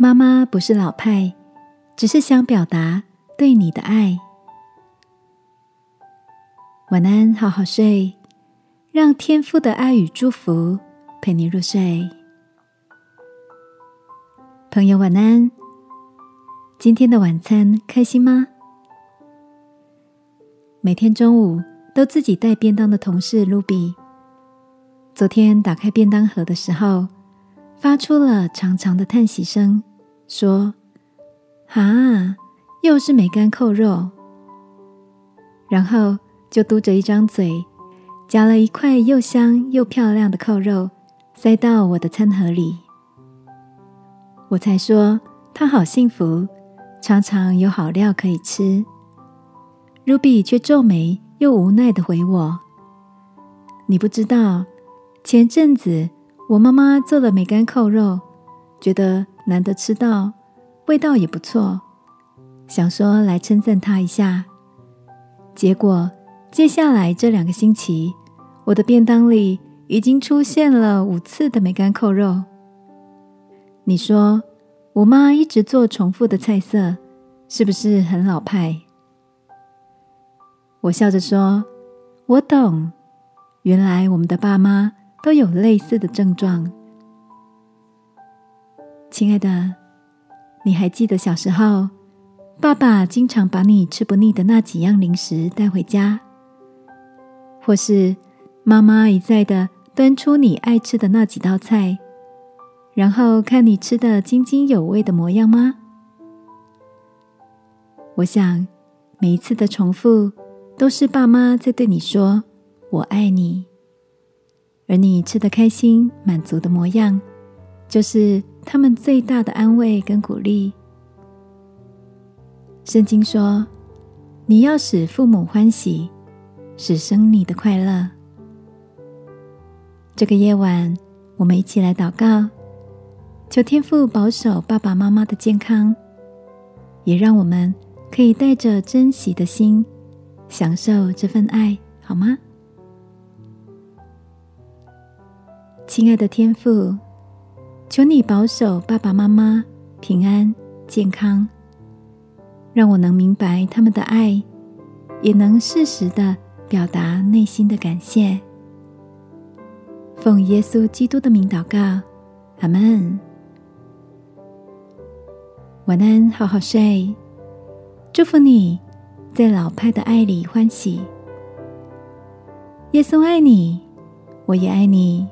妈妈不是老派，只是想表达对你的爱。晚安，好好睡，让天父的爱与祝福陪你入睡。朋友，晚安。今天的晚餐开心吗？每天中午都自己带便当的同事露比，昨天打开便当盒的时候，发出了长长的叹息声，说：“啊，又是梅干扣肉。”然后就嘟着一张嘴，夹了一块又香又漂亮的扣肉，塞到我的餐盒里。我才说他好幸福。常常有好料可以吃，Ruby 却皱眉又无奈的回我：“你不知道，前阵子我妈妈做了梅干扣肉，觉得难得吃到，味道也不错，想说来称赞他一下。结果接下来这两个星期，我的便当里已经出现了五次的梅干扣肉。你说？”我妈一直做重复的菜色，是不是很老派？我笑着说：“我懂，原来我们的爸妈都有类似的症状。”亲爱的，你还记得小时候，爸爸经常把你吃不腻的那几样零食带回家，或是妈妈一再的端出你爱吃的那几道菜？然后看你吃的津津有味的模样吗？我想，每一次的重复都是爸妈在对你说“我爱你”，而你吃的开心、满足的模样，就是他们最大的安慰跟鼓励。圣经说：“你要使父母欢喜，使生你的快乐。”这个夜晚，我们一起来祷告。求天父保守爸爸妈妈的健康，也让我们可以带着珍惜的心享受这份爱，好吗？亲爱的天父，求你保守爸爸妈妈平安健康，让我能明白他们的爱，也能适时的表达内心的感谢。奉耶稣基督的名祷告，阿门。晚安，好好睡。祝福你在老派的爱里欢喜。耶稣爱你，我也爱你。